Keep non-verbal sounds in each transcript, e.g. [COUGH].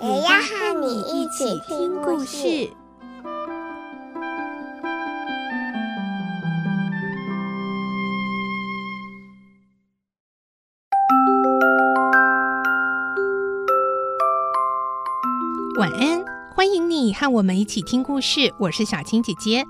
也要和你一起听故事。晚安，欢迎你和我们一起听故事。我是小青姐姐，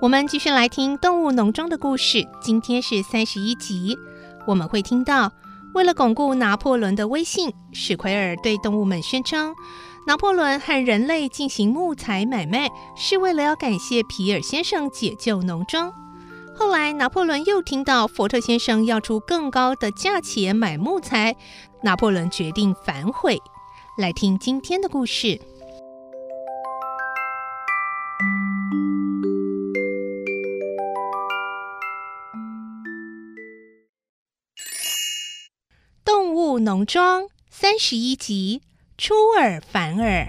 我们继续来听《动物农庄》的故事。今天是三十一集，我们会听到，为了巩固拿破仑的威信，史奎尔对动物们宣称，拿破仑和人类进行木材买卖，是为了要感谢皮尔先生解救农庄。后来，拿破仑又听到福特先生要出更高的价钱买木材，拿破仑决定反悔。来听今天的故事。农庄三十一集，出尔反尔。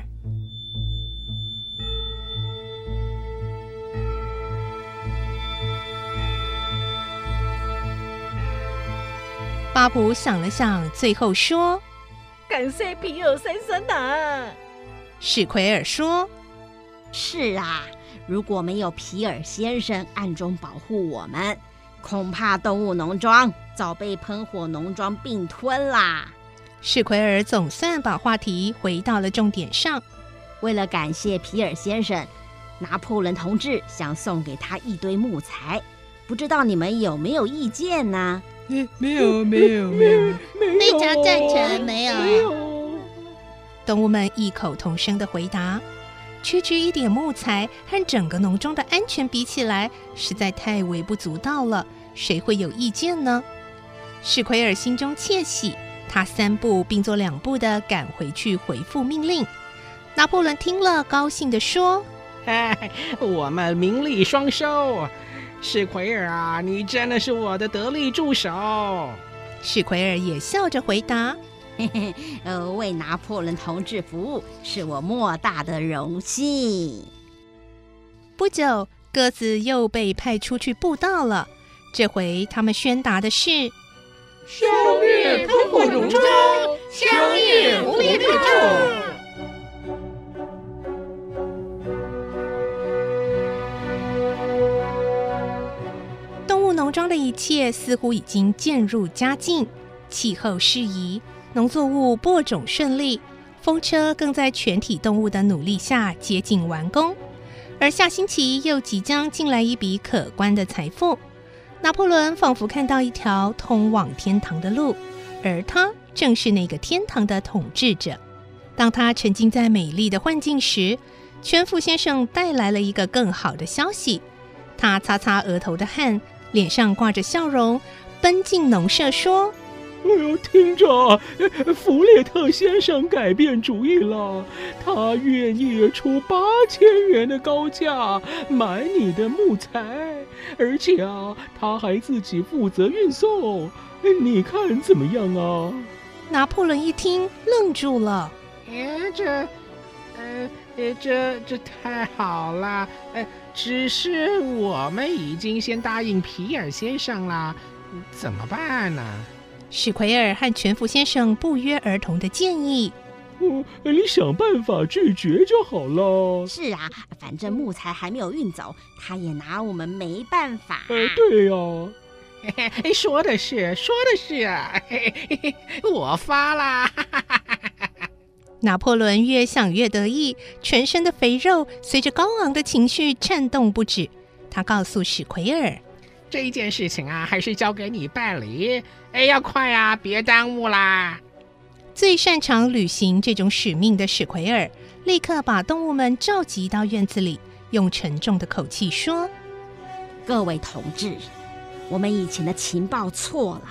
巴布想了想，最后说：“感谢皮尔先生啊！”史奎尔说：“是啊，如果没有皮尔先生暗中保护我们。”恐怕动物农庄早被喷火农庄并吞啦！史奎尔总算把话题回到了重点上。为了感谢皮尔先生，拿破仑同志想送给他一堆木材，不知道你们有没有意见呢？没没有没有没有，非常赞成，没有。没有。动物们异口同声的回答。区区一点木材和整个农庄的安全比起来，实在太微不足道了。谁会有意见呢？史奎尔心中窃喜，他三步并作两步的赶回去回复命令。拿破仑听了，高兴的说：“嗨，我们名利双收！史奎尔啊，你真的是我的得力助手。”史奎尔也笑着回答。嘿嘿，呃，为拿破仑同志服务是我莫大的荣幸。不久，鸽子又被派出去布道了。这回他们宣达的是：消灭喷火农庄，消灭福利特助。动物农庄的一切似乎已经渐入佳境，气候适宜。农作物播种顺利，风车更在全体动物的努力下接近完工。而下星期又即将进来一笔可观的财富。拿破仑仿佛看到一条通往天堂的路，而他正是那个天堂的统治者。当他沉浸在美丽的幻境时，全福先生带来了一个更好的消息。他擦擦额头的汗，脸上挂着笑容，奔进农舍说。哎呦，听着，弗列特先生改变主意了，他愿意出八千元的高价买你的木材，而且啊，他还自己负责运送。你看怎么样啊？拿破仑一听，愣住了。哎，这，呃，这这太好了。呃，只是我们已经先答应皮尔先生了，怎么办呢？史奎尔和全福先生不约而同的建议：“哦，你想办法拒绝就好了。”“是啊，反正木材还没有运走，他也拿我们没办法。”“呃，对呀。嘿 [LAUGHS] 嘿，说的是，说的是啊，嘿嘿，我发啦！” [LAUGHS] 拿破仑越想越得意，全身的肥肉随着高昂的情绪颤动不止。他告诉史奎尔。这一件事情啊，还是交给你办理。哎，要快啊，别耽误啦！最擅长履行这种使命的史奎尔，立刻把动物们召集到院子里，用沉重的口气说：“各位同志，我们以前的情报错了。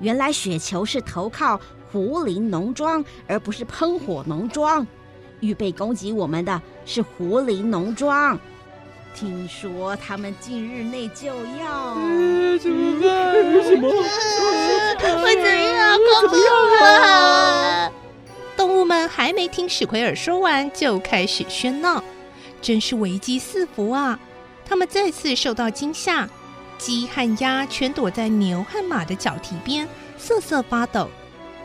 原来雪球是投靠胡林农庄，而不是喷火农庄。预备攻击我们的是胡林农庄。听说他们近日内就要……怎么办？什么？会怎样？怎么样啊？动物们还没听史奎尔说完，就开始喧闹，真是危机四伏啊！他们再次受到惊吓，鸡和鸭全躲在牛和马的脚蹄边，瑟瑟发抖；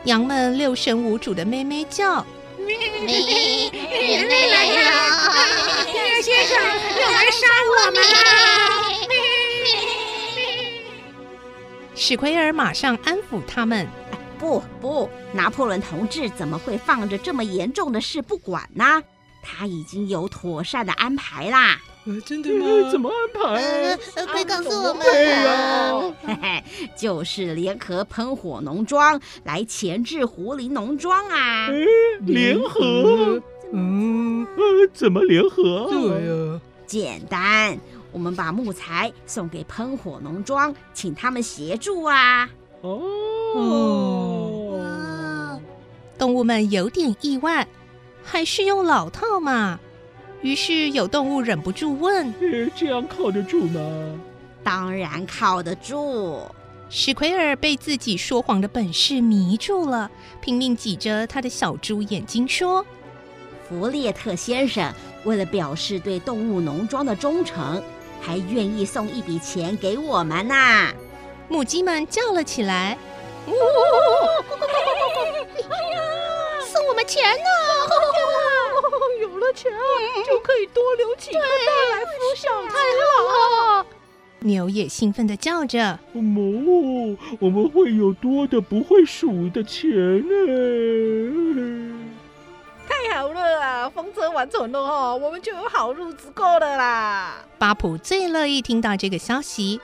羊们六神无主的咩咩叫。人类来了！皮尔先生要来杀我们！史奎尔马上安抚他们：“不不，拿破仑同志怎么会放着这么严重的事不管呢？他已经有妥善的安排啦。”真的吗？怎么安排？快告诉我们！对呀，嘿嘿，就是联合喷火农庄来钳制狐狸农庄啊！联合？嗯，呃，怎么联合？对呀，简单，我们把木材送给喷火农庄，请他们协助啊！哦，动物们有点意外，还是用老套嘛。于是有动物忍不住问：“这样靠得住吗？”“当然靠得住。”史奎尔被自己说谎的本事迷住了，拼命挤着他的小猪眼睛说：“弗列特先生为了表示对动物农庄的忠诚，还愿意送一笔钱给我们呢。”母鸡们叫了起来：“ [LAUGHS] 哦，[LAUGHS] 送我们钱呢！”钱就可以多留几颗蛋来孵小鸡了。牛也兴奋地叫着：“哦，我们会有多的不会数的钱呢！”太好了啊！风车完成了哦，我们就有好日子过了啦。巴普最乐意听到这个消息。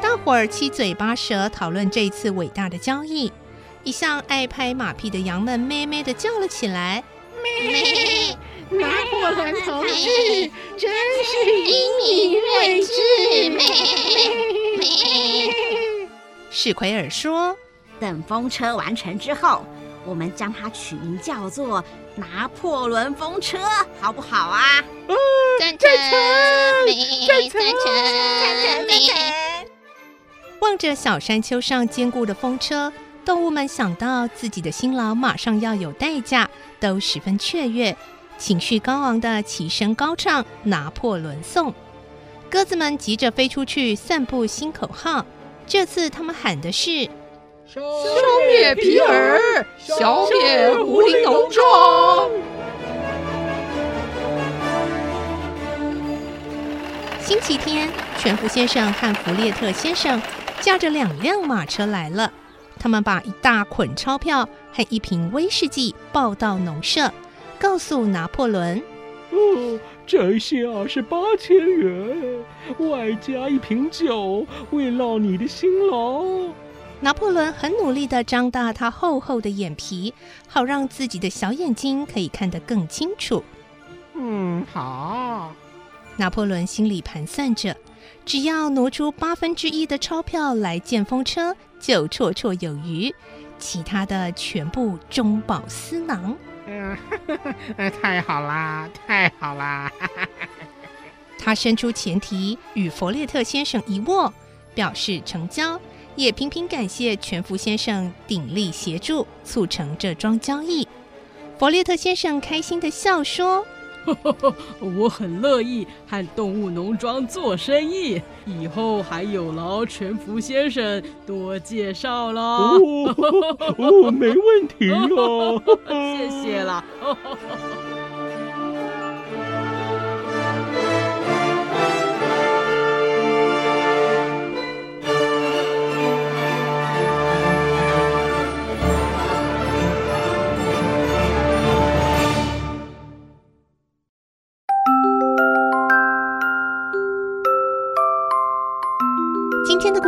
大伙儿七嘴八舌讨论这一次伟大的交易。一向爱拍马屁的羊们咩咩的叫了起来。咩！拿破仑同志真是英明睿智。咩咩！史奎尔说：“等风车完成之后，我们将它取名叫做拿破仑风车，好不好啊？”赞成！赞成！赞成！望着小山丘上坚固的风车。动物们想到自己的辛劳马上要有代价，都十分雀跃，情绪高昂的齐声高唱《拿破仑颂》。鸽子们急着飞出去散布新口号，这次他们喊的是：“消灭皮尔，消灭狐狸农庄。”星期天，全福先生和弗列特先生驾着两辆马车来了。他们把一大捆钞票和一瓶威士忌抱到农舍，告诉拿破仑：“哦，这些啊是八千元，外加一瓶酒，慰劳你的辛劳。”拿破仑很努力地张大他厚厚的眼皮，好让自己的小眼睛可以看得更清楚。嗯，好。拿破仑心里盘算着，只要挪出八分之一的钞票来建风车。就绰绰有余，其他的全部中饱私囊。嗯，[LAUGHS] 太好啦，太好啦！他伸出前蹄与弗列特先生一握，表示成交，也频频感谢全福先生鼎力协助，促成这桩交易。弗列特先生开心的笑说。[LAUGHS] 我很乐意和动物农庄做生意，以后还有劳全福先生多介绍了。哦，哦，没问题哦，[LAUGHS] 谢谢了。